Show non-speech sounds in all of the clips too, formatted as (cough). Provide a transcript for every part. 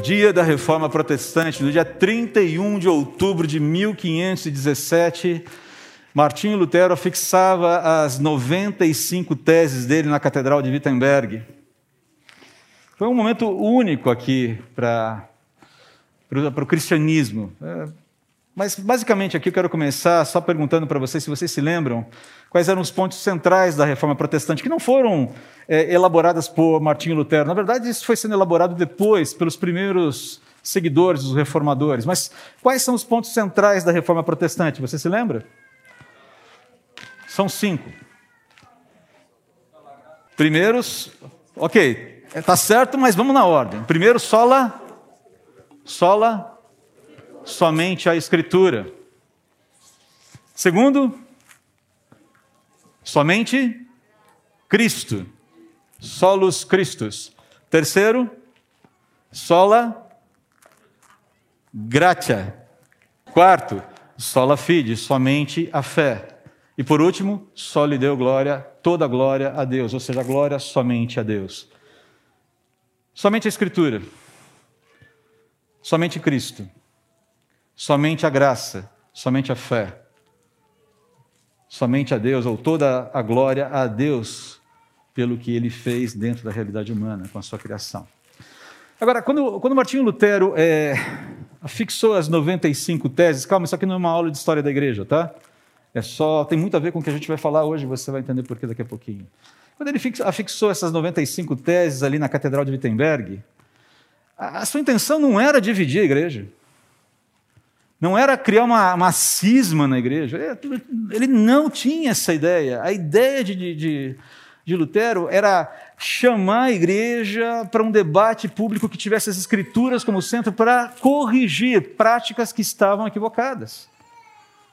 dia da Reforma Protestante, no dia 31 de outubro de 1517, Martinho Lutero fixava as 95 teses dele na Catedral de Wittenberg. Foi um momento único aqui para o cristianismo. É, mas, basicamente, aqui eu quero começar só perguntando para vocês se vocês se lembram quais eram os pontos centrais da reforma protestante, que não foram é, elaboradas por Martinho Lutero. Na verdade, isso foi sendo elaborado depois pelos primeiros seguidores dos reformadores. Mas quais são os pontos centrais da reforma protestante? Você se lembra? São cinco. Primeiros, ok, está certo, mas vamos na ordem. Primeiro, sola, sola, somente a Escritura. Segundo, somente Cristo, solos Christus. Terceiro, sola gratia. Quarto, sola fide, somente a fé. E por último, só lhe deu glória, toda glória a Deus, ou seja, glória somente a Deus. Somente a Escritura, somente Cristo, somente a graça, somente a fé, somente a Deus, ou toda a glória a Deus pelo que ele fez dentro da realidade humana, com a sua criação. Agora, quando, quando Martinho Lutero é, fixou as 95 teses, calma, isso aqui não é uma aula de história da igreja, tá? É só, tem muito a ver com o que a gente vai falar hoje, você vai entender por que daqui a pouquinho. Quando ele afixou essas 95 teses ali na Catedral de Wittenberg, a, sua intenção não era dividir a igreja. Não era criar uma, uma cisma na igreja. Ele não tinha essa ideia. A ideia de, de, de Lutero era chamar a igreja para um debate público que tivesse as escrituras como centro para corrigir práticas que estavam equivocadas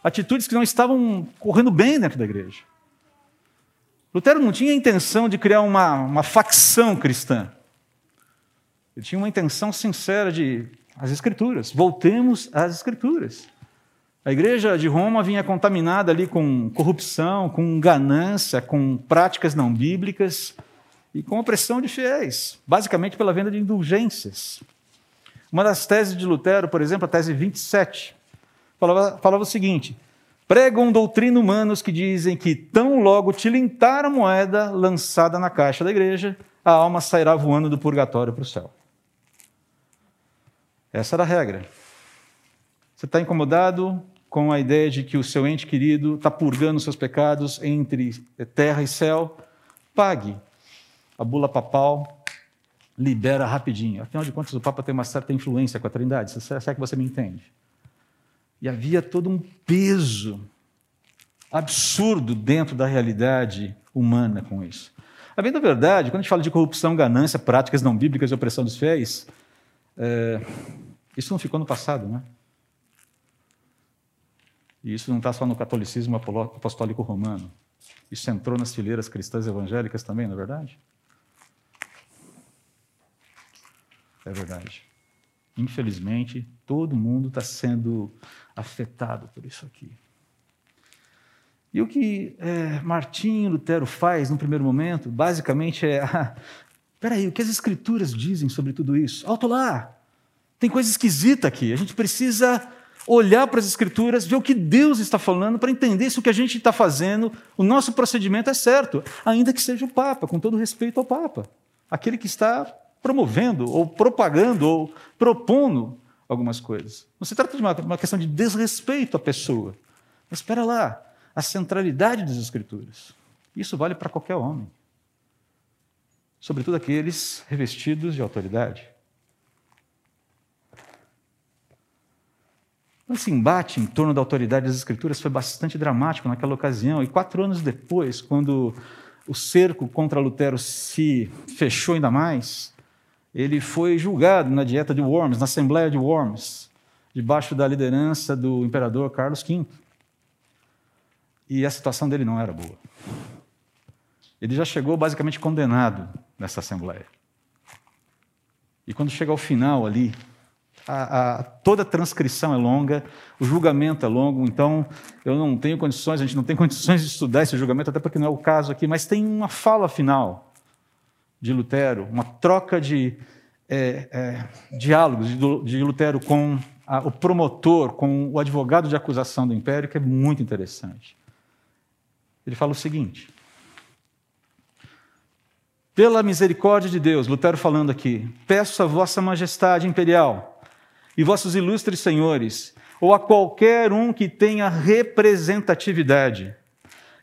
atitudes que não estavam correndo bem dentro da igreja. Lutero não tinha a intenção de criar uma, uma facção cristã. Ele tinha uma intenção sincera de as Escrituras. Voltemos às Escrituras. A igreja de Roma vinha contaminada ali com corrupção, com ganância, com práticas não bíblicas e com opressão de fiéis, basicamente pela venda de indulgências. Uma das teses de Lutero, por exemplo, a tese 27, falava, falava o seguinte: pregam doutrina humanos que dizem que tão logo tilintar a moeda lançada na caixa da igreja, a alma sairá voando do purgatório para o céu. Essa era a regra. Você está incomodado com a ideia de que o seu ente querido está purgando seus pecados entre terra e céu? Pague. A bula papal libera rapidinho. Afinal de contas, o Papa tem uma certa influência com a Trindade. Será que você me entende? E havia todo um peso absurdo dentro da realidade humana com isso. A bem da verdade, quando a gente fala de corrupção, ganância, práticas não bíblicas e opressão dos fiéis, é, isso não ficou no passado, né? E isso não está só no catolicismo apostólico romano. Isso entrou nas fileiras cristãs evangélicas também, não é verdade? É verdade. Infelizmente, todo mundo está sendo afetado por isso aqui. E o que é, Martinho Lutero faz no primeiro momento, basicamente é: (laughs) ah, peraí, o que as Escrituras dizem sobre tudo isso? Alto lá! Tem coisa esquisita aqui. A gente precisa olhar para as Escrituras, ver o que Deus está falando, para entender se o que a gente está fazendo, o nosso procedimento é certo, ainda que seja o Papa, com todo respeito ao Papa, aquele que está promovendo, ou propagando, ou propondo algumas coisas. Não se trata de uma, uma questão de desrespeito à pessoa. Mas espera lá, a centralidade das Escrituras. Isso vale para qualquer homem, sobretudo aqueles revestidos de autoridade. Esse embate em torno da autoridade das Escrituras foi bastante dramático naquela ocasião, e quatro anos depois, quando o cerco contra Lutero se fechou ainda mais, ele foi julgado na dieta de Worms, na Assembleia de Worms, debaixo da liderança do imperador Carlos V. E a situação dele não era boa. Ele já chegou basicamente condenado nessa Assembleia. E quando chega ao final ali, a, a, toda a transcrição é longa, o julgamento é longo, então eu não tenho condições, a gente não tem (laughs) condições de estudar esse julgamento, até porque não é o caso aqui, mas tem uma fala final de Lutero, uma troca de é, é, diálogos de, de Lutero com a, o promotor, com o advogado de acusação do império, que é muito interessante. Ele fala o seguinte: pela misericórdia de Deus, Lutero falando aqui, peço a vossa majestade imperial e vossos ilustres senhores, ou a qualquer um que tenha representatividade,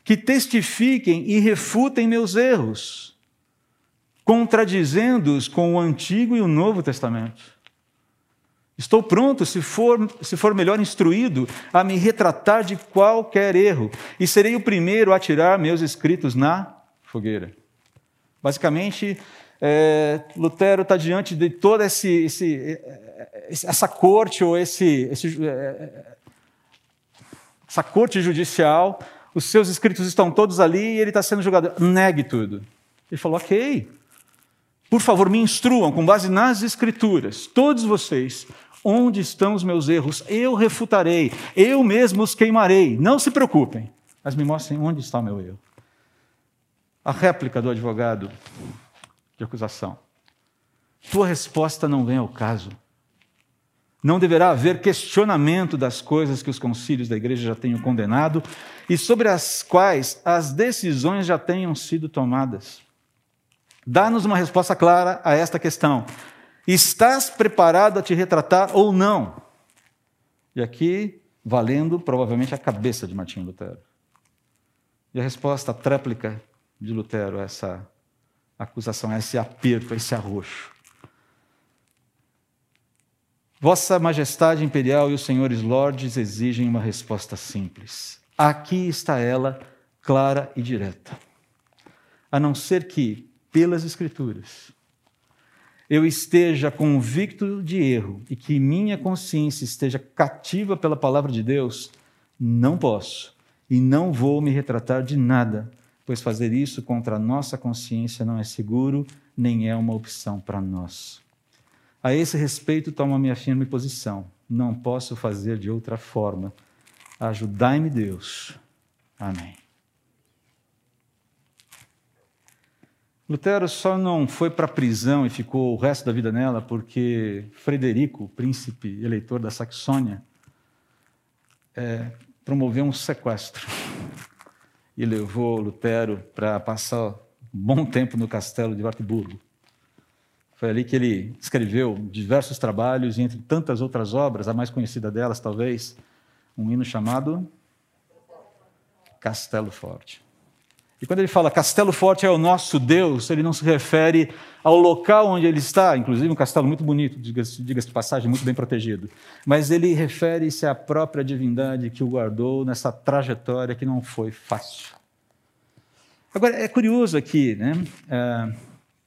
que testifiquem e refutem meus erros, contradizendo-os com o Antigo e o Novo Testamento Estou pronto, se for, se for melhor instruído, a me retratar de qualquer erro, e serei o primeiro a tirar meus escritos na fogueira. Basicamente, é, Lutero está diante de toda esse, esse, essa corte, ou esse, é, essa corte judicial, os seus escritos estão todos ali e ele está sendo julgado. Negue tudo. Ele falou: ok, por favor, me instruam com base nas Escrituras, todos vocês, Onde estão os meus erros? Eu refutarei, eu mesmo os queimarei. Não se preocupem, mas me mostrem onde está o meu erro. A réplica do advogado de acusação. Tua resposta não vem ao caso. Não deverá haver questionamento das coisas que os concílios da igreja já tenham condenado e sobre as quais as decisões já tenham sido tomadas. Dá-nos uma resposta clara a esta questão. Estás preparado a te retratar ou não? E aqui, valendo provavelmente a cabeça de Martinho Lutero. E a resposta, tréplica de Lutero essa acusação, esse aperto, esse arroxo. Vossa Majestade Imperial e os senhores lordes exigem uma resposta simples. Aqui está ela, clara e direta. A não ser que, pelas Escrituras, eu esteja convicto de erro e que minha consciência esteja cativa pela palavra de Deus, não posso e não vou me retratar de nada, pois fazer isso contra a nossa consciência não é seguro nem é uma opção para nós. A esse respeito, tomo a minha firme posição. Não posso fazer de outra forma. Ajudai-me, Deus. Amém. Lutero só não foi para a prisão e ficou o resto da vida nela porque Frederico, príncipe eleitor da Saxônia, é, promoveu um sequestro e levou Lutero para passar um bom tempo no castelo de Wartburgo. Foi ali que ele escreveu diversos trabalhos e, entre tantas outras obras, a mais conhecida delas, talvez, um hino chamado Castelo Forte. E quando ele fala Castelo Forte é o nosso Deus, ele não se refere ao local onde ele está, inclusive um castelo muito bonito, diga-se diga de passagem, muito bem protegido. Mas ele refere-se à própria divindade que o guardou nessa trajetória que não foi fácil. Agora, é curioso aqui, né? É,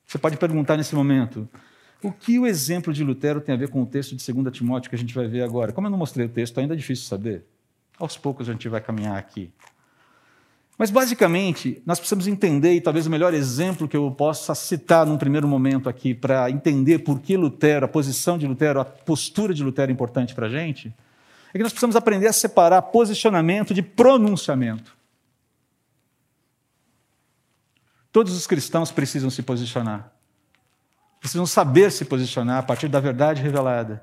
você pode perguntar nesse momento, o que o exemplo de Lutero tem a ver com o texto de 2 Timóteo que a gente vai ver agora? Como eu não mostrei o texto, ainda é difícil saber. Aos poucos a gente vai caminhar aqui. Mas, basicamente, nós precisamos entender, e talvez o melhor exemplo que eu possa citar num primeiro momento aqui, para entender por que Lutero, a posição de Lutero, a postura de Lutero é importante para a gente, é que nós precisamos aprender a separar posicionamento de pronunciamento. Todos os cristãos precisam se posicionar. Precisam saber se posicionar a partir da verdade revelada.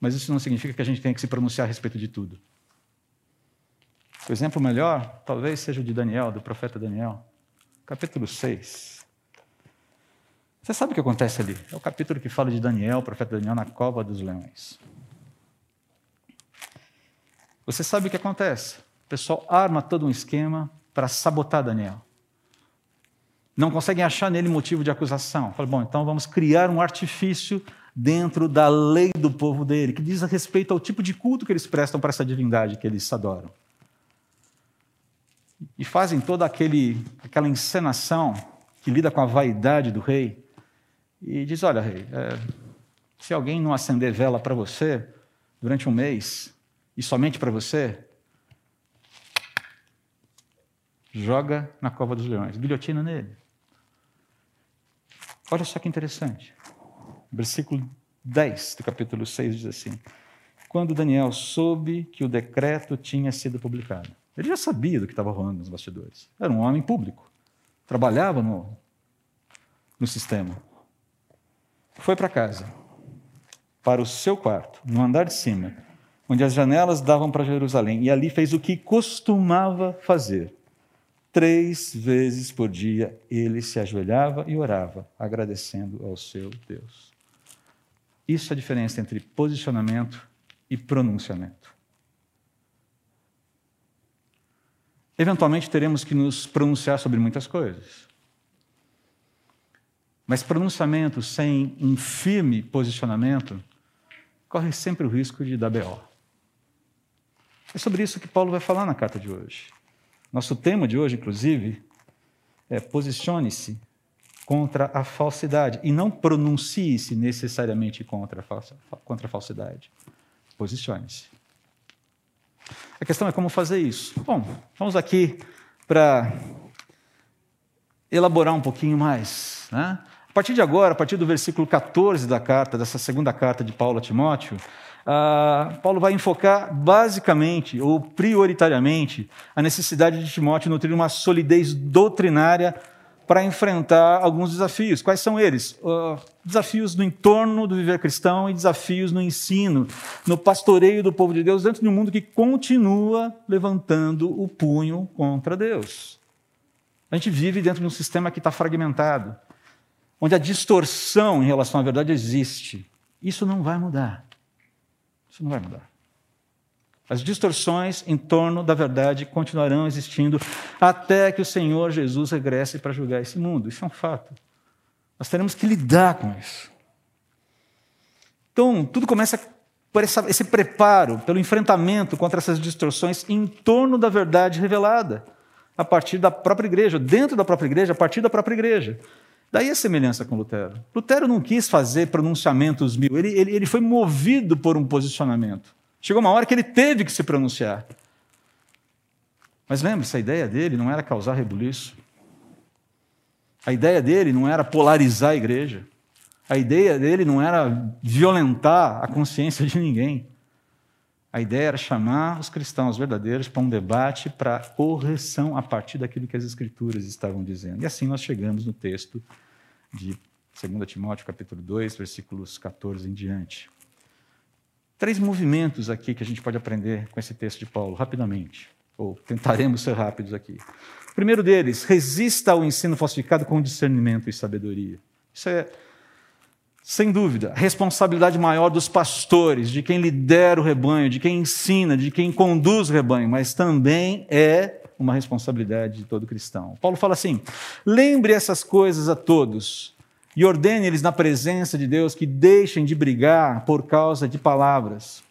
Mas isso não significa que a gente tenha que se pronunciar a respeito de tudo. O exemplo melhor talvez seja o de Daniel, do profeta Daniel, capítulo 6. Você sabe o que acontece ali? É o capítulo que fala de Daniel, o profeta Daniel, na cova dos leões. Você sabe o que acontece? O pessoal arma todo um esquema para sabotar Daniel. Não conseguem achar nele motivo de acusação. Fala, bom, então vamos criar um artifício dentro da lei do povo dele, que diz a respeito ao tipo de culto que eles prestam para essa divindade que eles adoram e fazem toda aquele, aquela encenação que lida com a vaidade do rei e diz: Olha, rei, é, se alguém não acender vela para você durante um mês e somente para você, joga na cova dos leões, guilhotina nele. Olha só que interessante. Versículo 10 do capítulo 6 diz assim: Quando Daniel soube que o decreto tinha sido publicado, ele já sabia do que estava rolando nos bastidores. Era um homem público. Trabalhava no, no sistema. foi para casa, para o seu quarto, no andar de cima, onde as janelas davam para Jerusalém, e ali fez o que costumava fazer. Três vezes por dia ele se ajoelhava e orava, agradecendo ao seu Deus. Isso é a diferença entre posicionamento e pronunciamento. Eventualmente teremos que nos pronunciar sobre muitas coisas. Mas pronunciamento sem um firme posicionamento corre sempre o risco de dar B.O. É sobre isso que Paulo vai falar na carta de hoje. Nosso tema de hoje, inclusive, é posicione-se contra a falsidade e não pronuncie-se necessariamente contra a, contra falsidade. Posicione-se. A questão é como fazer isso. Bom, vamos aqui para elaborar um pouquinho mais. Né? A partir de agora, a partir do versículo 14 da carta, dessa segunda carta de Paulo a Timóteo, uh, Paulo vai enfocar basicamente ou prioritariamente a necessidade de Timóteo nutrir uma solidez doutrinária para enfrentar alguns desafios. Quais são eles? Uh, desafios no entorno do viver cristão e desafios no ensino, no pastoreio do povo de Deus, dentro de um mundo que continua levantando o punho contra Deus. A gente vive dentro de um sistema que está fragmentado, onde a distorção em relação à verdade existe. Isso não vai mudar. Isso não vai mudar. As distorções em torno da verdade continuarão existindo até que o Senhor Jesus regresse para julgar esse mundo. Isso é um fato. Nós teremos que lidar com isso. Então, tudo começa por esse preparo, pelo enfrentamento contra essas distorções em torno da verdade revelada, a partir da própria igreja, dentro da própria igreja, a partir da própria igreja. Daí a semelhança com Lutero. Lutero não quis fazer pronunciamentos mil, ele, ele, ele foi movido por um posicionamento. Chegou uma hora que ele teve que se pronunciar. Mas lembre-se, a ideia dele não era causar rebuliço. A ideia dele não era polarizar a igreja. A ideia dele não era violentar a consciência de ninguém. A ideia era chamar os cristãos verdadeiros para um debate, para correção a partir daquilo que as Escrituras estavam dizendo. E assim nós chegamos no texto de 2 Timóteo, capítulo 2, versículos 14 em diante. Três movimentos aqui que a gente pode aprender com esse texto de Paulo, rapidamente, ou tentaremos ser rápidos aqui. O primeiro deles, resista ao ensino falsificado com discernimento e sabedoria. Isso é, sem dúvida, a responsabilidade maior dos pastores, de quem lidera o rebanho, de quem ensina, de quem conduz o rebanho, mas também é uma responsabilidade de todo cristão. Paulo fala assim: lembre essas coisas a todos e ordene eles na presença de Deus que deixem de brigar por causa de palavras.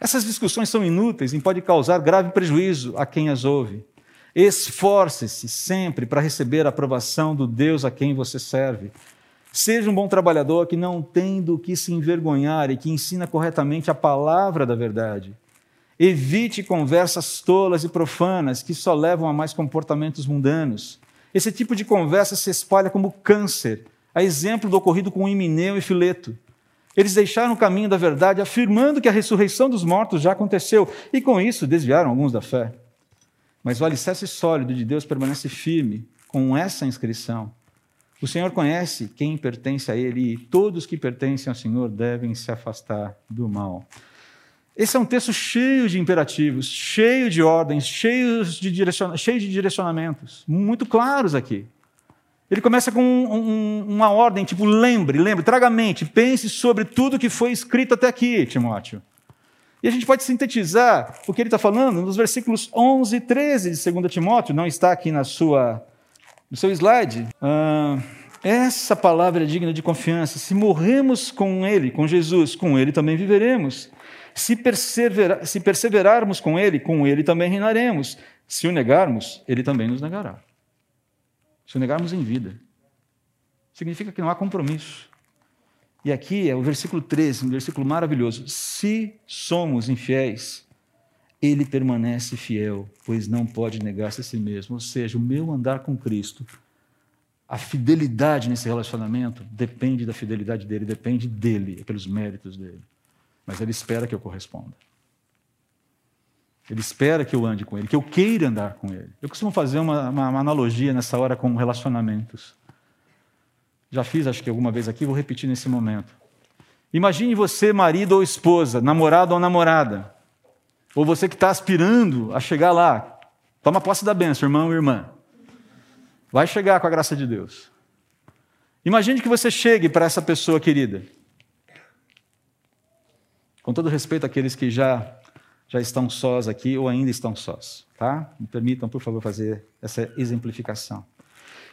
Essas discussões são inúteis e podem causar grave prejuízo a quem as ouve. Esforce-se sempre para receber a aprovação do Deus a quem você serve. Seja um bom trabalhador que não tem do que se envergonhar e que ensina corretamente a palavra da verdade. Evite conversas tolas e profanas que só levam a mais comportamentos mundanos. Esse tipo de conversa se espalha como câncer, a exemplo do ocorrido com Emineu e Fileto. Eles deixaram o caminho da verdade, afirmando que a ressurreição dos mortos já aconteceu, e com isso desviaram alguns da fé. Mas o alicerce sólido de Deus permanece firme com essa inscrição. O Senhor conhece quem pertence a Ele, e todos que pertencem ao Senhor devem se afastar do mal. Esse é um texto cheio de imperativos, cheio de ordens, cheio de, direciona cheio de direcionamentos, muito claros aqui. Ele começa com um, um, uma ordem, tipo, lembre, lembre, traga a mente, pense sobre tudo que foi escrito até aqui, Timóteo. E a gente pode sintetizar o que ele está falando nos versículos 11 e 13 de 2 Timóteo, não está aqui na sua, no seu slide. Ah, essa palavra é digna de confiança. Se morremos com Ele, com Jesus, com Ele também viveremos. Se, se perseverarmos com Ele, com Ele também reinaremos. Se o negarmos, Ele também nos negará. Se o negarmos em vida, significa que não há compromisso. E aqui é o versículo 13, um versículo maravilhoso. Se somos infiéis, ele permanece fiel, pois não pode negar-se a si mesmo. Ou seja, o meu andar com Cristo, a fidelidade nesse relacionamento depende da fidelidade dele, depende dele, é pelos méritos dele mas ele espera que eu corresponda. Ele espera que eu ande com ele, que eu queira andar com ele. Eu costumo fazer uma, uma, uma analogia nessa hora com relacionamentos. Já fiz, acho que alguma vez aqui, vou repetir nesse momento. Imagine você, marido ou esposa, namorado ou namorada, ou você que está aspirando a chegar lá. Toma posse da bênção, irmão ou irmã. Vai chegar com a graça de Deus. Imagine que você chegue para essa pessoa querida. Com todo respeito àqueles que já já estão sós aqui ou ainda estão sós, tá? Me permitam, por favor, fazer essa exemplificação.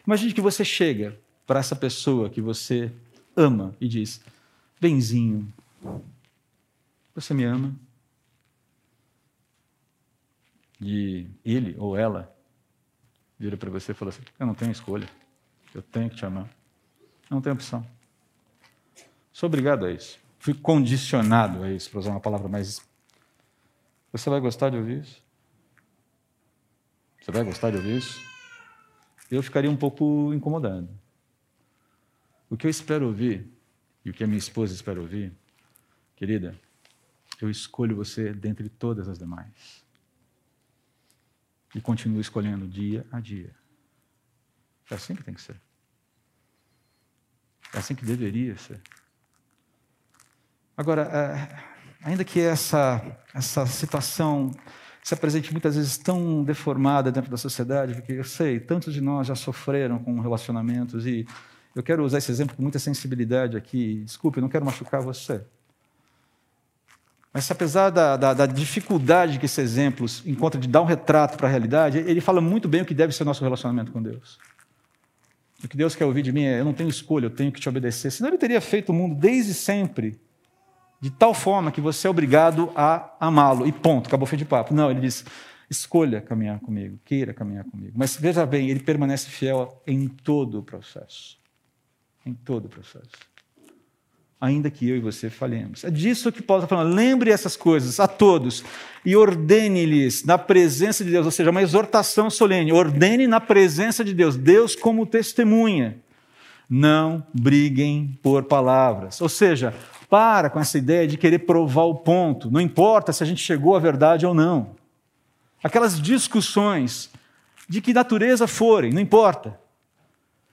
Imagine que você chega para essa pessoa que você ama e diz: Benzinho, você me ama? E ele ou ela vira para você e fala assim: Eu não tenho escolha, eu tenho que te amar. Eu não tenho opção. Sou obrigado a isso. Fui condicionado a isso, para usar uma palavra mais você vai gostar de ouvir isso? Você vai gostar de ouvir isso? Eu ficaria um pouco incomodado. O que eu espero ouvir, e o que a minha esposa espera ouvir, querida, eu escolho você dentre todas as demais. E continuo escolhendo dia a dia. É assim que tem que ser. É assim que deveria ser. Agora, é Ainda que essa, essa situação se apresente muitas vezes tão deformada dentro da sociedade, porque eu sei, tantos de nós já sofreram com relacionamentos e eu quero usar esse exemplo com muita sensibilidade aqui. Desculpe, não quero machucar você. Mas apesar da, da, da, dificuldade que esse exemplo encontra de dar um retrato para a realidade, ele fala muito bem o que deve ser o nosso relacionamento com Deus. O que Deus quer ouvir de mim é: eu não tenho escolha, eu tenho que te obedecer. Senão ele teria feito o mundo desde sempre de tal forma que você é obrigado a amá-lo. E ponto, acabou o fim de papo. Não, ele diz: escolha caminhar comigo, queira caminhar comigo. Mas veja bem, ele permanece fiel em todo o processo. Em todo o processo. Ainda que eu e você falhemos. É disso que Paulo está falando. Lembre essas coisas a todos e ordene-lhes na presença de Deus, ou seja, uma exortação solene. Ordene na presença de Deus, Deus como testemunha. Não briguem por palavras. Ou seja, para com essa ideia de querer provar o ponto, não importa se a gente chegou à verdade ou não. Aquelas discussões de que natureza forem, não importa.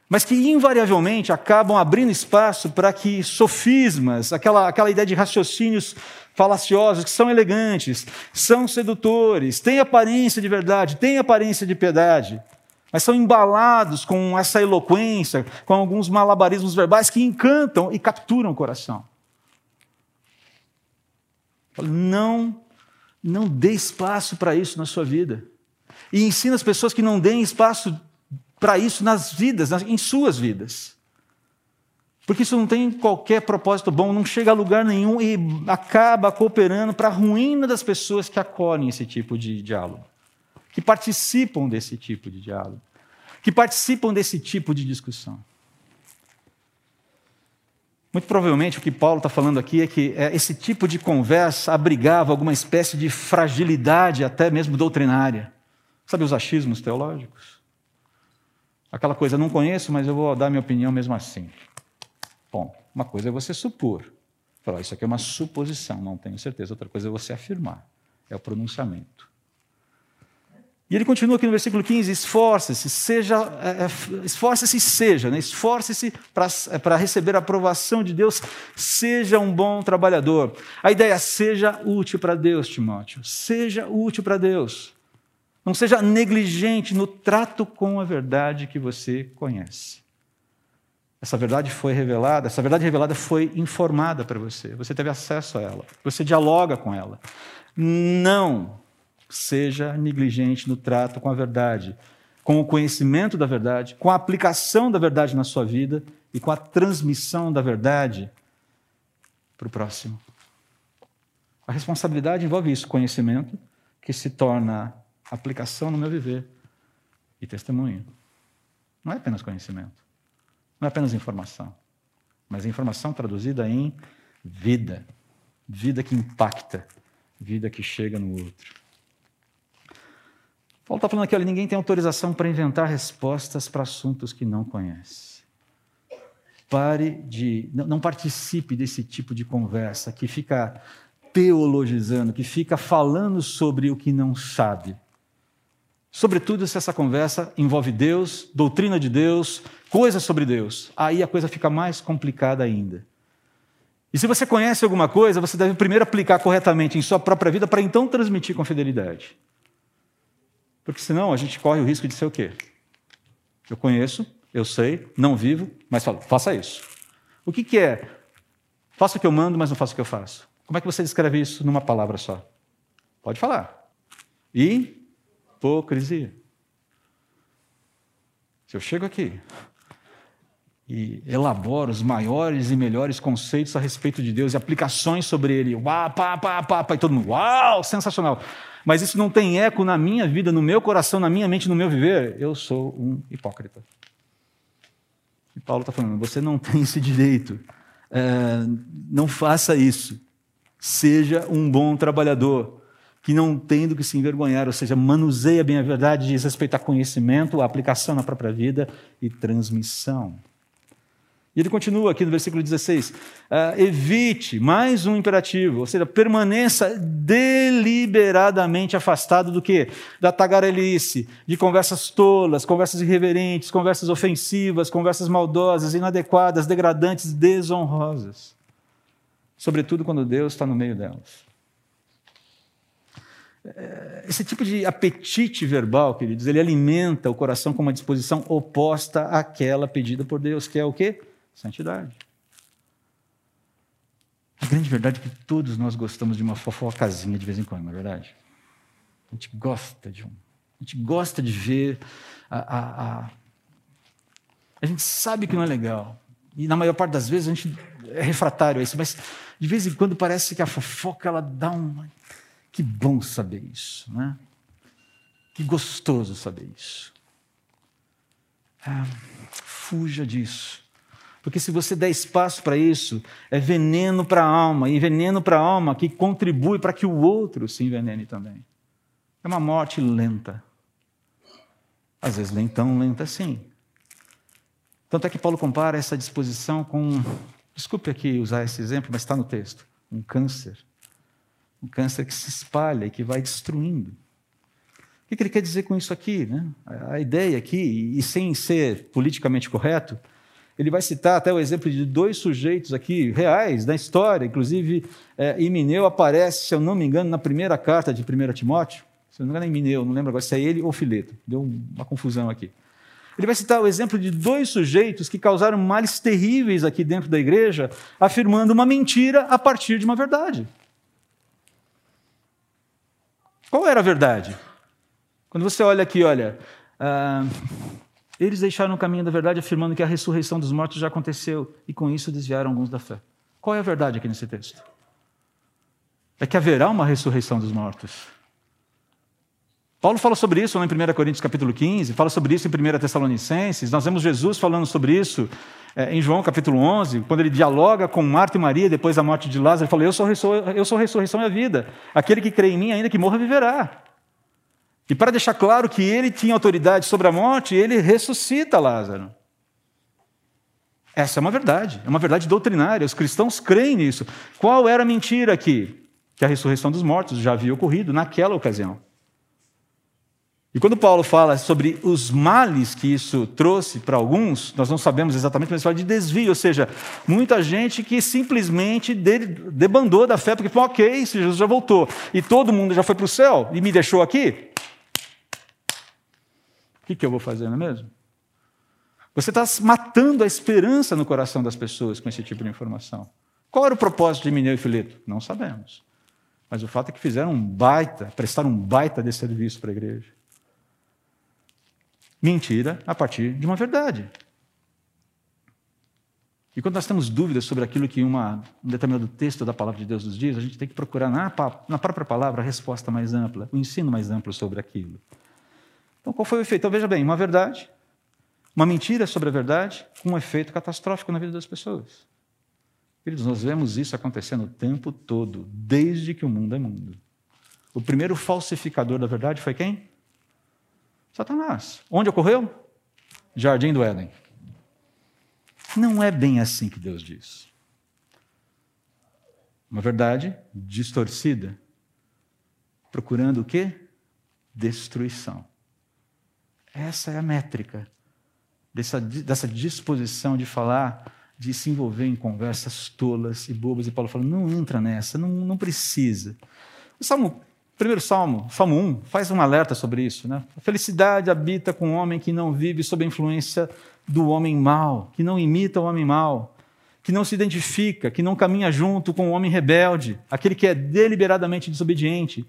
Mas que invariavelmente acabam abrindo espaço para que sofismas, aquela, aquela ideia de raciocínios falaciosos, que são elegantes, são sedutores, têm aparência de verdade, têm aparência de piedade, mas são embalados com essa eloquência, com alguns malabarismos verbais que encantam e capturam o coração. Não, não dê espaço para isso na sua vida. E ensina as pessoas que não deem espaço para isso nas vidas, em suas vidas. Porque isso não tem qualquer propósito bom, não chega a lugar nenhum e acaba cooperando para a ruína das pessoas que acolhem esse tipo de diálogo, que participam desse tipo de diálogo, que participam desse tipo de discussão. Muito provavelmente o que Paulo está falando aqui é que é, esse tipo de conversa abrigava alguma espécie de fragilidade, até mesmo doutrinária. Sabe os achismos teológicos? Aquela coisa, não conheço, mas eu vou dar minha opinião mesmo assim. Bom, uma coisa é você supor. Falar, isso aqui é uma suposição, não tenho certeza. Outra coisa é você afirmar. É o pronunciamento. E ele continua aqui no versículo 15: esforce-se, seja, é, é esforce-se seja, né? esforce-se para é, receber a aprovação de Deus, seja um bom trabalhador. A ideia é seja útil para Deus, Timóteo, seja útil para Deus. Não seja negligente no trato com a verdade que você conhece. Essa verdade foi revelada, essa verdade revelada foi informada para você, você teve acesso a ela, você dialoga com ela. Não seja negligente no trato com a verdade, com o conhecimento da verdade, com a aplicação da verdade na sua vida e com a transmissão da verdade para o próximo. A responsabilidade envolve isso, conhecimento, que se torna aplicação no meu viver e testemunho. Não é apenas conhecimento, não é apenas informação, mas informação traduzida em vida, vida que impacta, vida que chega no outro. Paulo está falando aqui, olha, ninguém tem autorização para inventar respostas para assuntos que não conhece. Pare de. Não, participe desse tipo de conversa que fica teologizando, que fica falando sobre o que não sabe. Sobretudo se essa conversa envolve Deus, doutrina de Deus, coisas sobre Deus. Aí a coisa fica mais complicada ainda. E se você conhece alguma coisa, você deve primeiro aplicar corretamente em sua própria vida para então transmitir com fidelidade. Porque senão a gente corre o risco de ser o quê? Eu conheço, eu sei, não vivo, mas falo, faça isso. O que, que é? Faça o que eu mando, mas não faça o que eu faço. Como é que você descreve isso numa palavra só? Pode falar. Hipocrisia. Se eu chego aqui e elaboro os maiores e melhores conceitos a respeito de Deus e aplicações sobre ele, uau, pá, pá, pá, pá, e todo mundo, uau, sensacional. Mas isso não tem eco na minha vida, no meu coração, na minha mente, no meu viver, eu sou um hipócrita. E Paulo está falando, você não tem esse direito. É, não faça isso. Seja um bom trabalhador que não tem do que se envergonhar, ou seja, manuseia bem a verdade, diz a conhecimento, a aplicação na própria vida e transmissão. E ele continua aqui no versículo 16: uh, evite, mais um imperativo, ou seja, permaneça deliberadamente afastado do que? Da tagarelice, de conversas tolas, conversas irreverentes, conversas ofensivas, conversas maldosas, inadequadas, degradantes, desonrosas. Sobretudo quando Deus está no meio delas. É, esse tipo de apetite verbal, queridos, ele alimenta o coração com uma disposição oposta àquela pedida por Deus, que é o quê? Santidade. A grande verdade é que todos nós gostamos de uma fofocazinha de vez em quando, não é verdade? A gente gosta de um. A gente gosta de ver a, a, a, a gente sabe que não é legal. E na maior parte das vezes a gente é refratário a isso, mas de vez em quando parece que a fofoca ela dá um que bom saber isso, né? Que gostoso saber isso. Ah, fuja disso. Porque se você der espaço para isso, é veneno para a alma, e veneno para a alma que contribui para que o outro se envenene também. É uma morte lenta. Às vezes nem tão lenta assim. Tanto é que Paulo compara essa disposição com, desculpe aqui usar esse exemplo, mas está no texto, um câncer um câncer que se espalha e que vai destruindo. O que ele quer dizer com isso aqui? Né? A ideia aqui, e sem ser politicamente correto, ele vai citar até o exemplo de dois sujeitos aqui reais da história, inclusive é, Imineu aparece, se eu não me engano, na primeira carta de 1 Timóteo, se eu não me engano é Imineu, não lembro agora se é ele ou Fileto, deu uma confusão aqui. Ele vai citar o exemplo de dois sujeitos que causaram males terríveis aqui dentro da igreja, afirmando uma mentira a partir de uma verdade. Qual era a verdade? Quando você olha aqui, olha, ah, eles deixaram o caminho da verdade afirmando que a ressurreição dos mortos já aconteceu e com isso desviaram alguns da fé. Qual é a verdade aqui nesse texto? É que haverá uma ressurreição dos mortos. Paulo fala sobre isso lá em 1 Coríntios capítulo 15, fala sobre isso em 1 Tessalonicenses, nós vemos Jesus falando sobre isso é, em João capítulo 11, quando ele dialoga com Marta e Maria depois da morte de Lázaro, ele fala, eu sou, eu sou a ressurreição e a vida, aquele que crê em mim, ainda que morra, viverá. E para deixar claro que ele tinha autoridade sobre a morte, ele ressuscita Lázaro. Essa é uma verdade, é uma verdade doutrinária, os cristãos creem nisso. Qual era a mentira aqui? Que a ressurreição dos mortos já havia ocorrido naquela ocasião. E quando Paulo fala sobre os males que isso trouxe para alguns, nós não sabemos exatamente, mas fala de desvio, ou seja, muita gente que simplesmente debandou da fé, porque ok, se Jesus já voltou e todo mundo já foi para o céu e me deixou aqui, o que, que eu vou fazer, não é mesmo? Você está matando a esperança no coração das pessoas com esse tipo de informação. Qual era o propósito de Mineu e Fileto? Não sabemos. Mas o fato é que fizeram um baita, prestaram um baita de serviço para a igreja mentira a partir de uma verdade. E quando nós temos dúvidas sobre aquilo que uma, um determinado texto da palavra de Deus nos diz, a gente tem que procurar na, na própria palavra a resposta mais ampla, o ensino mais amplo sobre aquilo. Então, qual foi o efeito? Então, veja bem, uma verdade, uma mentira sobre a verdade, com um efeito catastrófico na vida das pessoas. Queridos, nós vemos isso acontecendo o tempo todo, desde que o mundo é mundo. O primeiro falsificador da verdade foi quem? Satanás. Onde ocorreu? Jardim do Éden. Não é bem assim que Deus diz. Uma verdade distorcida, procurando o quê? Destruição. Essa é a métrica dessa, dessa disposição de falar, de se envolver em conversas tolas e bobas. E Paulo fala: não entra nessa, não, não precisa. O Salmo, primeiro Salmo, Salmo 1, faz um alerta sobre isso. Né? A felicidade habita com o homem que não vive sob a influência do homem mau, que não imita o homem mau, que não se identifica, que não caminha junto com o homem rebelde, aquele que é deliberadamente desobediente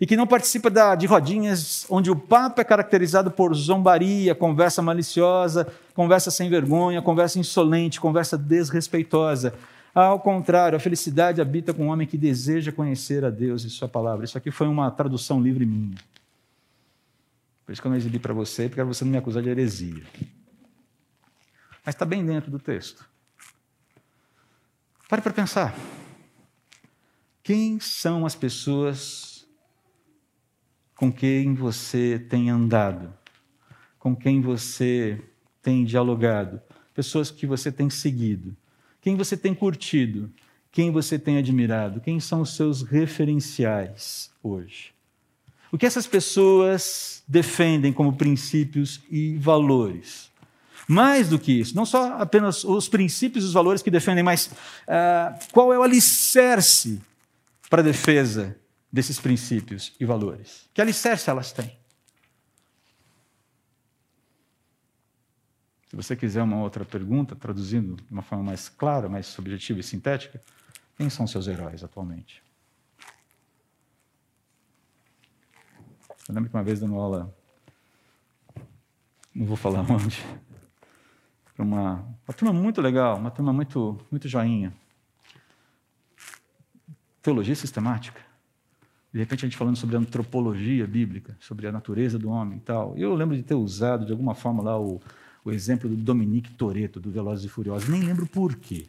e que não participa da, de rodinhas onde o papo é caracterizado por zombaria, conversa maliciosa, conversa sem vergonha, conversa insolente, conversa desrespeitosa. Ao contrário, a felicidade habita com o homem que deseja conhecer a Deus e Sua palavra. Isso aqui foi uma tradução livre minha. Por isso que eu não exibi para você, porque você não me acusar de heresia. Mas está bem dentro do texto. Pare para pensar. Quem são as pessoas com quem você tem andado? Com quem você tem dialogado? Pessoas que você tem seguido? Quem você tem curtido? Quem você tem admirado? Quem são os seus referenciais hoje? O que essas pessoas defendem como princípios e valores? Mais do que isso, não só apenas os princípios e os valores que defendem, mas uh, qual é o alicerce para a defesa desses princípios e valores? Que alicerce elas têm? Se você quiser uma outra pergunta, traduzindo de uma forma mais clara, mais objetiva e sintética, quem são seus heróis atualmente? Eu lembro que uma vez dando aula, não vou falar (laughs) onde, para uma, uma turma muito legal, uma turma muito, muito joinha. Teologia sistemática. De repente a gente falando sobre antropologia bíblica, sobre a natureza do homem e tal. Eu lembro de ter usado de alguma forma lá o, o exemplo do Dominique Toretto, do Velozes e Furiosos. Nem lembro por quê.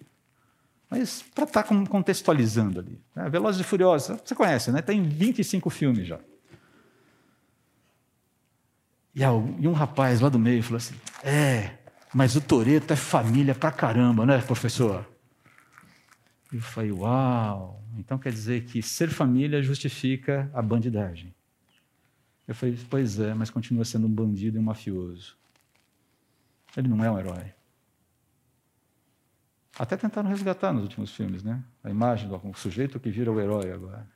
Mas para estar tá contextualizando ali. Né? Velozes e Furiosos, você conhece, né? Tem 25 filmes já. E um rapaz lá do meio falou assim: É, mas o Toreto é família pra caramba, né, professor? Eu falei, uau, então quer dizer que ser família justifica a bandidagem. Eu falei, pois é, mas continua sendo um bandido e um mafioso. Ele não é um herói. Até tentaram resgatar nos últimos filmes, né? A imagem do sujeito que vira o herói agora,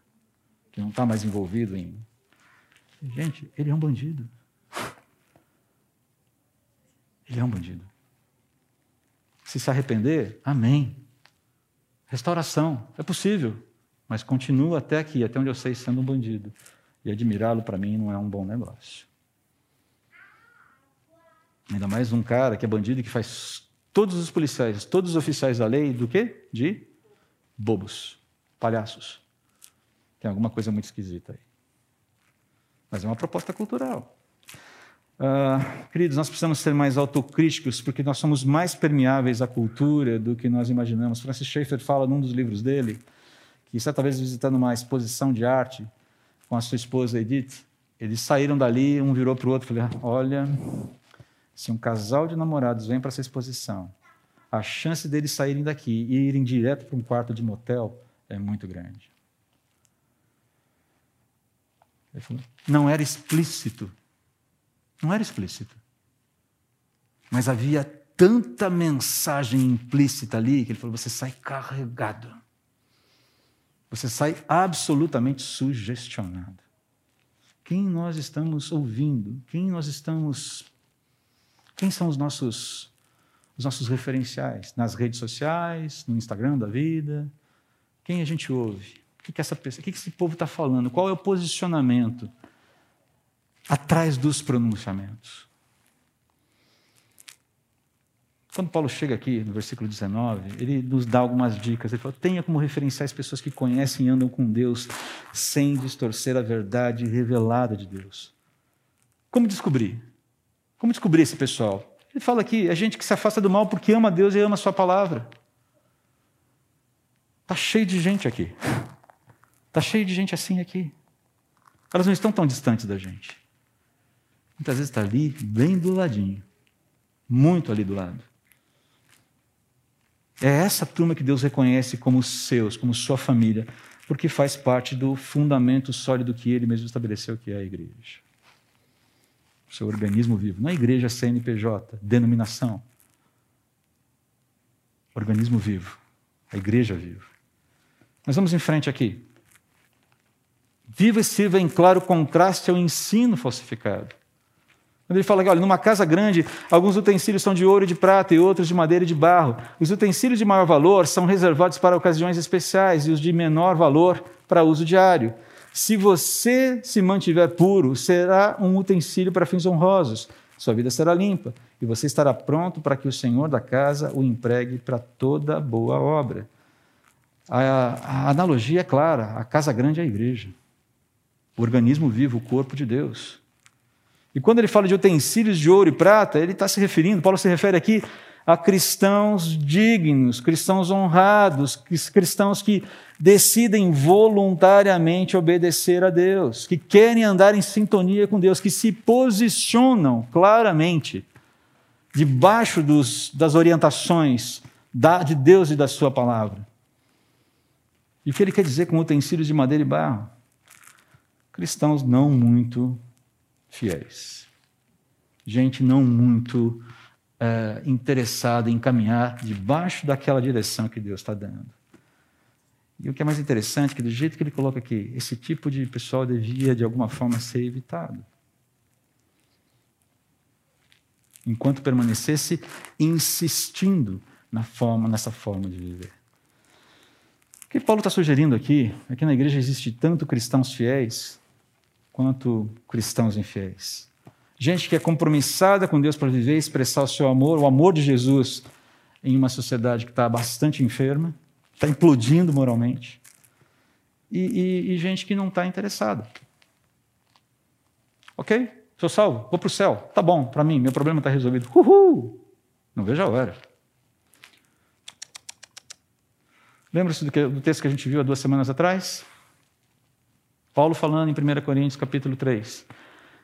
que não está mais envolvido em. Gente, ele é um bandido. Ele é um bandido. Se se arrepender, amém. Restauração, é possível, mas continua até aqui, até onde eu sei, sendo um bandido. E admirá-lo para mim não é um bom negócio. Ainda mais um cara que é bandido e que faz todos os policiais, todos os oficiais da lei do quê? De bobos, palhaços. Tem alguma coisa muito esquisita aí. Mas é uma proposta cultural. Uh, queridos, nós precisamos ser mais autocríticos porque nós somos mais permeáveis à cultura do que nós imaginamos. Francis Schaeffer fala num dos livros dele que certa vez visitando uma exposição de arte com a sua esposa Edith, eles saíram dali, um virou para o outro e falou: Olha, se um casal de namorados vem para essa exposição, a chance deles saírem daqui e irem direto para um quarto de motel é muito grande. Ele falou: Não era explícito não era explícito. Mas havia tanta mensagem implícita ali que ele falou: você sai carregado. Você sai absolutamente sugestionado. Quem nós estamos ouvindo? Quem nós estamos. Quem são os nossos, os nossos referenciais? Nas redes sociais, no Instagram da vida? Quem a gente ouve? O que, que, essa o que, que esse povo está falando? Qual é o posicionamento? Atrás dos pronunciamentos. Quando Paulo chega aqui no versículo 19, ele nos dá algumas dicas. Ele fala: tenha como referenciar as pessoas que conhecem e andam com Deus sem distorcer a verdade revelada de Deus. Como descobrir? Como descobrir esse pessoal? Ele fala aqui: é gente que se afasta do mal porque ama Deus e ama a Sua palavra. Está cheio de gente aqui. Está cheio de gente assim aqui. Elas não estão tão distantes da gente. Muitas vezes está ali, bem do ladinho. Muito ali do lado. É essa turma que Deus reconhece como seus, como sua família, porque faz parte do fundamento sólido que Ele mesmo estabeleceu, que é a igreja. seu organismo vivo. Não é igreja CNPJ, denominação. Organismo vivo. A igreja viva. Mas vamos em frente aqui. Viva e sirva em claro contraste ao ensino falsificado. Quando ele fala que, olha, numa casa grande, alguns utensílios são de ouro e de prata e outros de madeira e de barro. Os utensílios de maior valor são reservados para ocasiões especiais e os de menor valor para uso diário. Se você se mantiver puro, será um utensílio para fins honrosos. Sua vida será limpa e você estará pronto para que o Senhor da casa o empregue para toda boa obra. A, a analogia é clara: a casa grande é a igreja, o organismo vivo, o corpo de Deus. E quando ele fala de utensílios de ouro e prata, ele está se referindo, Paulo se refere aqui a cristãos dignos, cristãos honrados, cristãos que decidem voluntariamente obedecer a Deus, que querem andar em sintonia com Deus, que se posicionam claramente debaixo dos, das orientações da, de Deus e da Sua palavra. E o que ele quer dizer com utensílios de madeira e barro? Cristãos não muito fiéis. Gente não muito é, interessada em caminhar debaixo daquela direção que Deus está dando. E o que é mais interessante é que, do jeito que ele coloca aqui, esse tipo de pessoal devia, de alguma forma, ser evitado. Enquanto permanecesse insistindo na forma, nessa forma de viver. O que Paulo está sugerindo aqui é que na igreja existe tanto cristãos fiéis quanto cristãos infiéis gente que é compromissada com Deus para viver e expressar o seu amor, o amor de Jesus em uma sociedade que está bastante enferma, está implodindo moralmente, e, e, e gente que não está interessada. Ok? Sou salvo, vou para o céu, tá bom, para mim, meu problema está resolvido. Uhul! Não vejo a hora. Lembra-se do, do texto que a gente viu há duas semanas atrás? Paulo falando em 1 Coríntios capítulo 3.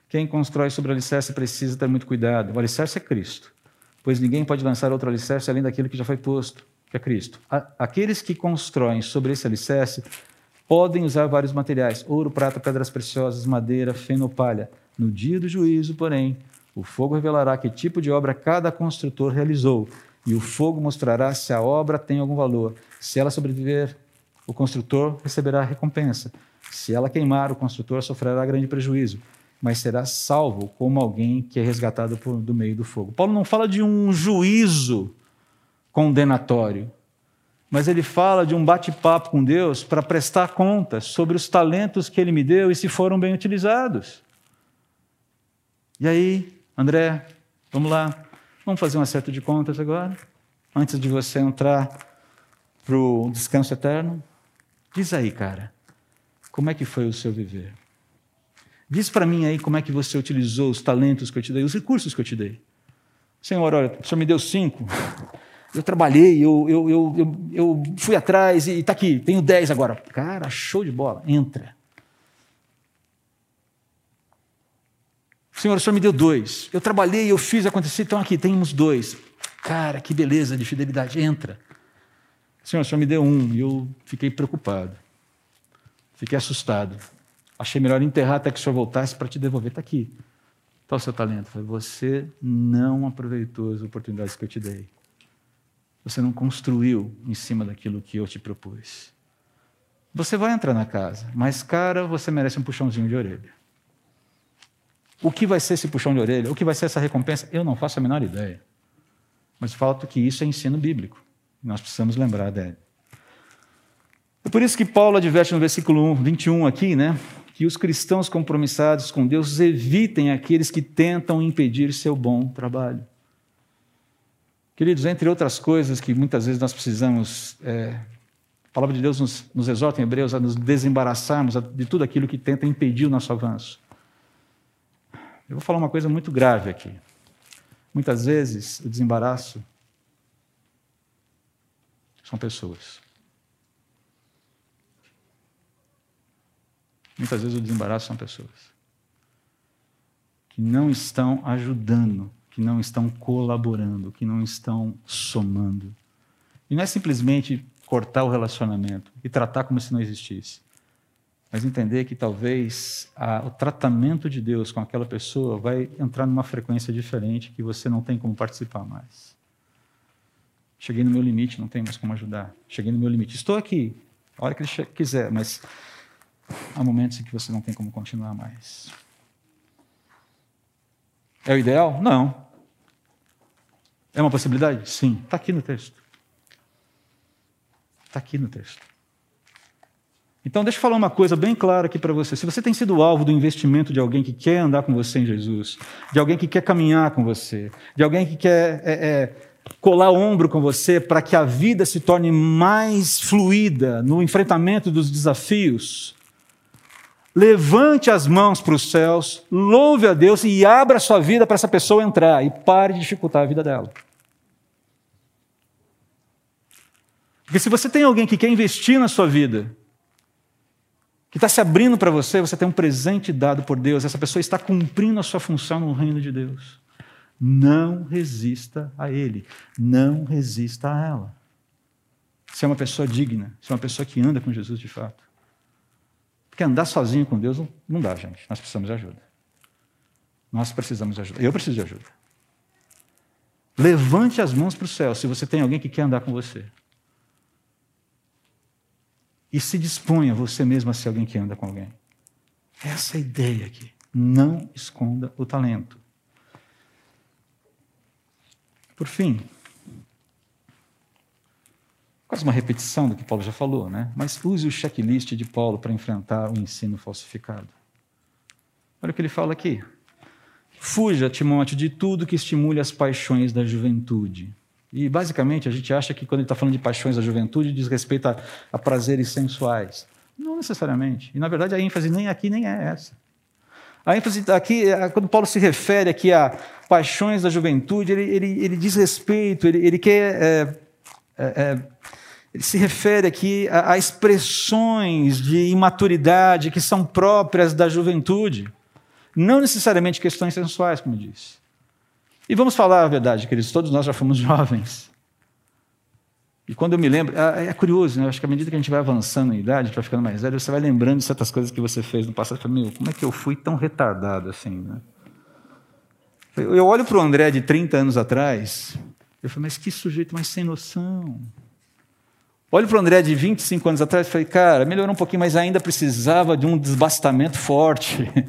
Quem constrói sobre alicerce precisa ter muito cuidado. O alicerce é Cristo, pois ninguém pode lançar outro alicerce além daquilo que já foi posto, que é Cristo. Aqueles que constroem sobre esse alicerce podem usar vários materiais: ouro, prata, pedras preciosas, madeira, feno, palha. No dia do juízo, porém, o fogo revelará que tipo de obra cada construtor realizou, e o fogo mostrará se a obra tem algum valor. Se ela sobreviver, o construtor receberá recompensa. Se ela queimar, o construtor sofrerá grande prejuízo mas será salvo como alguém que é resgatado por, do meio do fogo. Paulo não fala de um juízo condenatório, mas ele fala de um bate-papo com Deus para prestar contas sobre os talentos que ele me deu e se foram bem utilizados. E aí, André, vamos lá, vamos fazer um acerto de contas agora, antes de você entrar para o descanso eterno? Diz aí, cara, como é que foi o seu viver? Diz para mim aí como é que você utilizou os talentos que eu te dei, os recursos que eu te dei. Senhor, olha, o Senhor me deu cinco. Eu trabalhei, eu, eu, eu, eu, fui atrás e está aqui, tenho dez agora. Cara, show de bola, entra. Senhor, o Senhor me deu dois. Eu trabalhei, eu fiz acontecer, então aqui, temos dois. Cara, que beleza de fidelidade, entra. Senhor, o Senhor me deu um e eu fiquei preocupado. Fiquei assustado. Achei melhor enterrar até que o senhor voltasse para te devolver. Está aqui. Está o seu talento. Falei, você não aproveitou as oportunidades que eu te dei. Você não construiu em cima daquilo que eu te propus. Você vai entrar na casa, mas, cara, você merece um puxãozinho de orelha. O que vai ser esse puxão de orelha? O que vai ser essa recompensa? Eu não faço a menor ideia. Mas o fato é que isso é ensino bíblico. Nós precisamos lembrar dele. É por isso que Paulo adverte no versículo 21 aqui, né? que os cristãos compromissados com Deus evitem aqueles que tentam impedir seu bom trabalho. Queridos, entre outras coisas que muitas vezes nós precisamos, é, a palavra de Deus nos, nos exorta em Hebreus a nos desembaraçarmos de tudo aquilo que tenta impedir o nosso avanço. Eu vou falar uma coisa muito grave aqui. Muitas vezes o desembaraço são pessoas. Muitas vezes o desembaraço são pessoas que não estão ajudando, que não estão colaborando, que não estão somando. E não é simplesmente cortar o relacionamento e tratar como se não existisse. mas entender que talvez a, o tratamento de Deus com aquela pessoa vai entrar numa frequência diferente que você não tem como participar mais. Cheguei no meu limite, não tem mais como ajudar. Cheguei no meu limite. Estou aqui, a hora que ele quiser, mas há momentos em que você não tem como continuar mais. É o ideal? Não. É uma possibilidade? Sim. Está aqui no texto. Está aqui no texto. Então, deixa eu falar uma coisa bem clara aqui para você. Se você tem sido alvo do investimento de alguém que quer andar com você em Jesus, de alguém que quer caminhar com você, de alguém que quer é, é, colar ombro com você para que a vida se torne mais fluida no enfrentamento dos desafios, levante as mãos para os céus, louve a Deus e abra a sua vida para essa pessoa entrar e pare de dificultar a vida dela. Porque se você tem alguém que quer investir na sua vida, que está se abrindo para você, você tem um presente dado por Deus, essa pessoa está cumprindo a sua função no reino de Deus. Não resista a ele, não resista a ela. Se é uma pessoa digna, se é uma pessoa que anda com Jesus de fato. Porque andar sozinho com Deus não dá, gente. Nós precisamos de ajuda. Nós precisamos de ajuda. Eu preciso de ajuda. Levante as mãos para o céu se você tem alguém que quer andar com você. E se disponha você mesmo a ser alguém que anda com alguém. Essa é a ideia aqui. Não esconda o talento. Por fim, quase uma repetição do que Paulo já falou, né? Mas use o checklist de Paulo para enfrentar o ensino falsificado. Olha o que ele fala aqui. Fuja, Timóteo, de tudo que estimule as paixões da juventude e basicamente a gente acha que quando ele está falando de paixões da juventude, diz respeito a, a prazeres sensuais. Não necessariamente. E na verdade a ênfase nem aqui nem é essa. A ênfase aqui, é, quando Paulo se refere aqui a paixões da juventude, ele, ele, ele diz respeito, ele, ele quer. É, é, é, ele se refere aqui a, a, expressões de imaturidade que são próprias da juventude, não necessariamente questões sensuais, como disse. E vamos falar a verdade, queridos, todos nós já fomos (laughs) jovens. E quando eu me lembro, é, é curioso, né? acho que à medida que a gente vai avançando em idade, vai ficando mais velho, você vai lembrando de certas coisas que você fez no passado. Fala, meu, como é que eu fui tão retardado assim? Né? Eu olho para o André de 30 anos atrás, eu falo, mas que sujeito mais sem noção. Olho para o André de 25 anos atrás e falei, cara, melhorou um pouquinho, mas ainda precisava de um desbastamento forte. (laughs)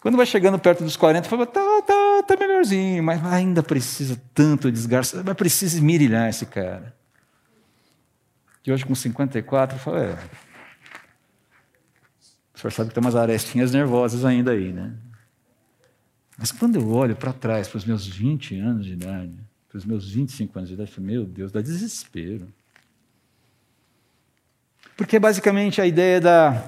Quando vai chegando perto dos 40, fala, tá, tá, tá melhorzinho, mas ainda precisa tanto desgarçar, mas precisa esmirilhar esse cara. Que hoje com 54, fala, é. O senhor sabe que tem umas arestinhas nervosas ainda aí, né? Mas quando eu olho para trás, para os meus 20 anos de idade, para os meus 25 anos de idade, eu falo, meu Deus, dá desespero. Porque basicamente a ideia da,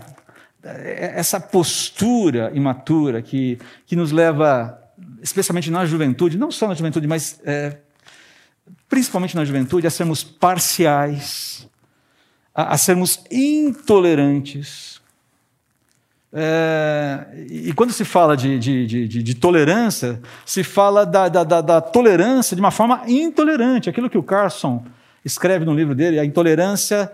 essa postura imatura que, que nos leva, especialmente na juventude, não só na juventude, mas é, principalmente na juventude, a sermos parciais, a, a sermos intolerantes. É, e quando se fala de, de, de, de tolerância, se fala da, da, da, da, tolerância de uma forma intolerante. Aquilo que o Carson escreve no livro dele, a intolerância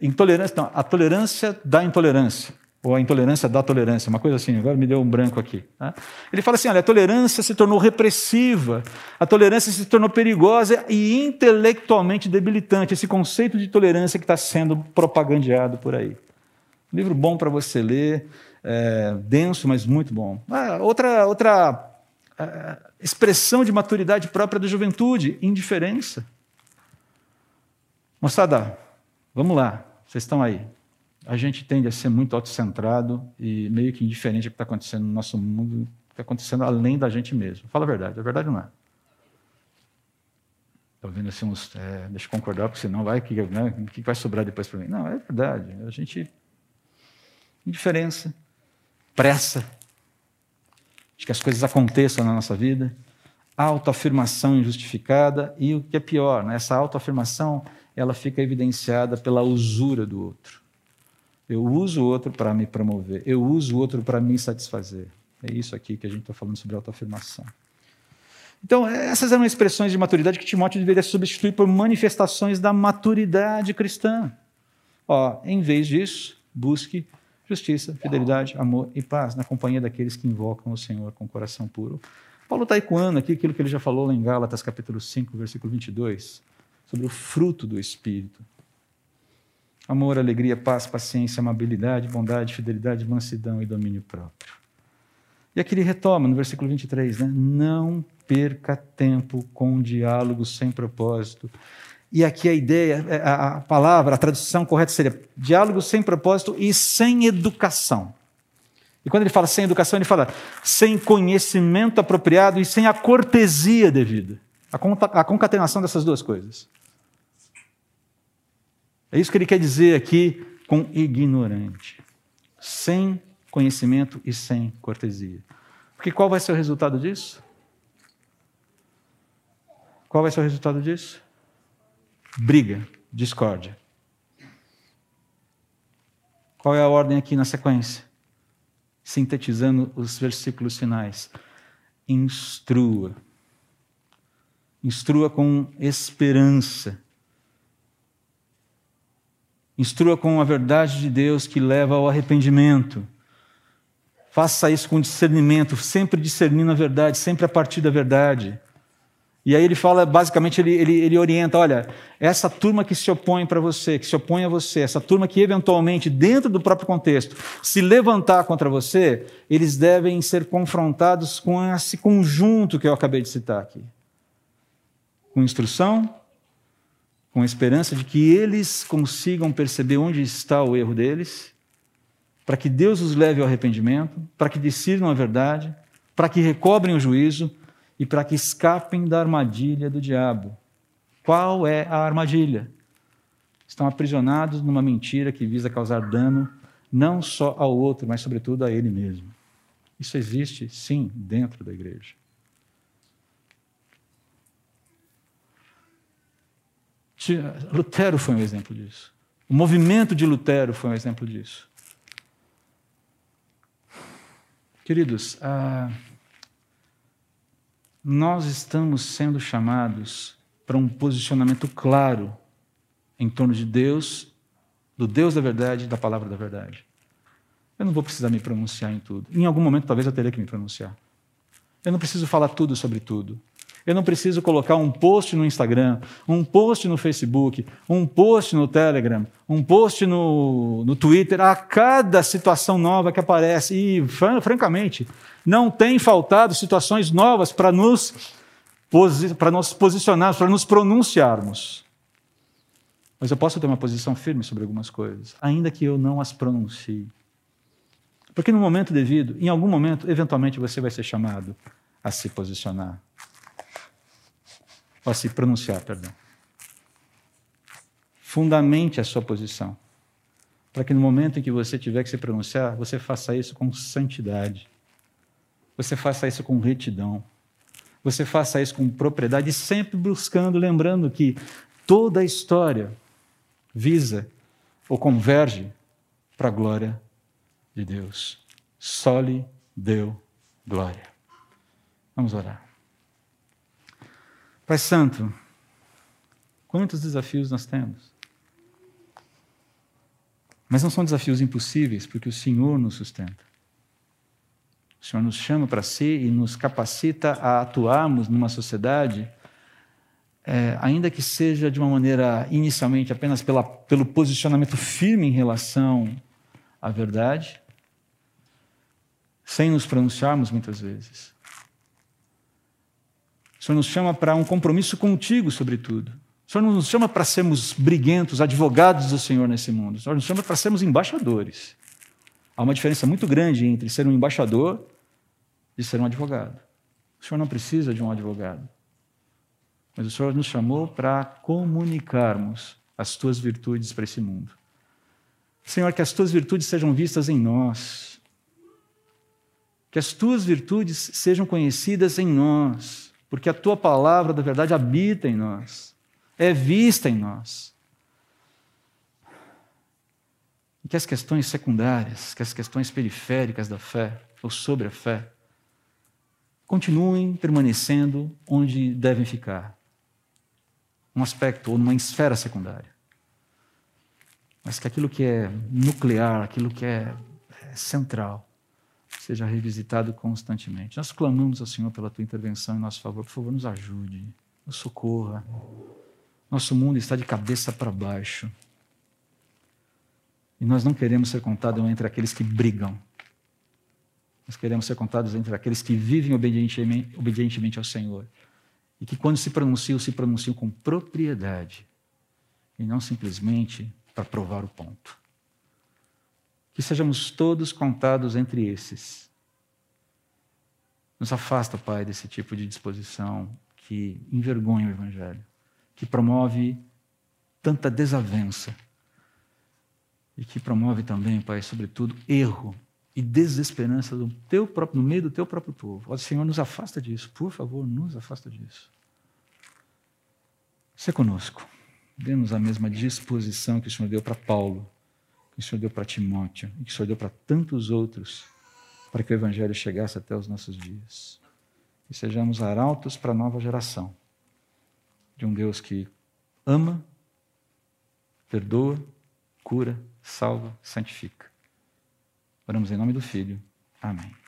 Intolerância, não, a tolerância da intolerância, ou a intolerância da tolerância, uma coisa assim, agora me deu um branco aqui. Tá? Ele fala assim: olha, a tolerância se tornou repressiva, a tolerância se tornou perigosa e intelectualmente debilitante. Esse conceito de tolerância que está sendo propagandeado por aí. Livro bom para você ler, é, denso, mas muito bom. Ah, outra outra é, expressão de maturidade própria da juventude: indiferença. Moçada, Vamos lá, vocês estão aí. A gente tende a ser muito autocentrado e meio que indiferente ao que está acontecendo no nosso mundo, está acontecendo além da gente mesmo. Fala a verdade, a verdade não é. Estou vendo assim uns. É, deixa eu concordar, porque senão vai que, né, que vai sobrar depois para mim. Não, é verdade. A gente. Indiferença, pressa, de que as coisas aconteçam na nossa vida, autoafirmação injustificada e o que é pior, né, essa autoafirmação ela fica evidenciada pela usura do outro. Eu uso o outro para me promover, eu uso o outro para me satisfazer. É isso aqui que a gente está falando sobre autoafirmação. Então, essas eram expressões de maturidade que Timóteo deveria substituir por manifestações da maturidade cristã. Ó, em vez disso, busque justiça, fidelidade, amor e paz na companhia daqueles que invocam o Senhor com coração puro. Paulo está ecoando aqui aquilo que ele já falou lá em Gálatas, capítulo 5, versículo 22, sobre o fruto do Espírito. Amor, alegria, paz, paciência, amabilidade, bondade, fidelidade, mansidão e domínio próprio. E aqui ele retoma no versículo 23, né? Não perca tempo com diálogos sem propósito. E aqui a ideia, é, a palavra, a tradução correta seria diálogos sem propósito e sem educação. E quando ele fala sem educação, ele fala sem conhecimento apropriado e sem a cortesia devida. A concatenação dessas duas coisas. É isso que ele quer dizer aqui com ignorante. Sem conhecimento e sem cortesia. Porque qual vai ser o resultado disso? Qual vai ser o resultado disso? Briga, discórdia. Qual é a ordem aqui na sequência? Sintetizando os versículos finais. Instrua. Instrua com esperança. Instrua com a verdade de Deus que leva ao arrependimento. Faça isso com discernimento, sempre discernindo a verdade, sempre a partir da verdade. E aí ele fala, basicamente, ele, ele, ele orienta: olha, essa turma que se opõe para você, que se opõe a você, essa turma que eventualmente, dentro do próprio contexto, se levantar contra você, eles devem ser confrontados com esse conjunto que eu acabei de citar aqui. Com instrução, com esperança de que eles consigam perceber onde está o erro deles, para que Deus os leve ao arrependimento, para que decidam a verdade, para que recobrem o juízo e para que escapem da armadilha do diabo. Qual é a armadilha? Estão aprisionados numa mentira que visa causar dano não só ao outro, mas sobretudo a ele mesmo. Isso existe, sim, dentro da igreja. Lutero foi um exemplo disso. O movimento de Lutero foi um exemplo disso. Queridos, ah, nós estamos sendo chamados para um posicionamento claro em torno de Deus, do Deus da verdade da palavra da verdade. Eu não vou precisar me pronunciar em tudo. Em algum momento, talvez eu teria que me pronunciar. Eu não preciso falar tudo sobre tudo. Eu não preciso colocar um post no Instagram, um post no Facebook, um post no Telegram, um post no, no Twitter, a cada situação nova que aparece. E, francamente, não tem faltado situações novas para nos, para nos posicionarmos, para nos pronunciarmos. Mas eu posso ter uma posição firme sobre algumas coisas, ainda que eu não as pronuncie. Porque no momento devido, em algum momento, eventualmente você vai ser chamado a se posicionar a se pronunciar, perdão. Fundamente a sua posição, para que no momento em que você tiver que se pronunciar, você faça isso com santidade, você faça isso com retidão, você faça isso com propriedade, sempre buscando, lembrando que toda a história visa ou converge para a glória de Deus. Só lhe deu glória. Vamos orar. Pai Santo, quantos desafios nós temos? Mas não são desafios impossíveis, porque o Senhor nos sustenta. O Senhor nos chama para si e nos capacita a atuarmos numa sociedade, é, ainda que seja de uma maneira inicialmente apenas pela, pelo posicionamento firme em relação à verdade, sem nos pronunciarmos muitas vezes. O Senhor nos chama para um compromisso contigo, sobretudo. O Senhor não nos chama para sermos briguentos, advogados do Senhor nesse mundo. O Senhor nos chama para sermos embaixadores. Há uma diferença muito grande entre ser um embaixador e ser um advogado. O Senhor não precisa de um advogado. Mas o Senhor nos chamou para comunicarmos as tuas virtudes para esse mundo. Senhor, que as tuas virtudes sejam vistas em nós. Que as tuas virtudes sejam conhecidas em nós porque a tua palavra da verdade habita em nós, é vista em nós. E que as questões secundárias, que as questões periféricas da fé, ou sobre a fé, continuem permanecendo onde devem ficar um aspecto ou numa esfera secundária. mas que aquilo que é nuclear, aquilo que é, é central, seja revisitado constantemente. Nós clamamos ao Senhor pela tua intervenção em nosso favor. Por favor, nos ajude, nos socorra. Nosso mundo está de cabeça para baixo. E nós não queremos ser contados entre aqueles que brigam. Nós queremos ser contados entre aqueles que vivem obedientemente, obedientemente ao Senhor. E que, quando se pronunciam, se pronunciam com propriedade. E não simplesmente para provar o ponto. Que sejamos todos contados entre esses. Nos afasta, Pai, desse tipo de disposição que envergonha o Evangelho, que promove tanta desavença e que promove também, Pai, sobretudo, erro e desesperança do teu próprio, no meio do teu próprio povo. Ó Senhor, nos afasta disso, por favor, nos afasta disso. Se conosco. Dê-nos a mesma disposição que o Senhor deu para Paulo, que o Senhor deu para Timóteo e que o Senhor deu para tantos outros, para que o Evangelho chegasse até os nossos dias. E sejamos arautos para a nova geração de um Deus que ama, perdoa, cura, salva, santifica. Oramos em nome do Filho. Amém.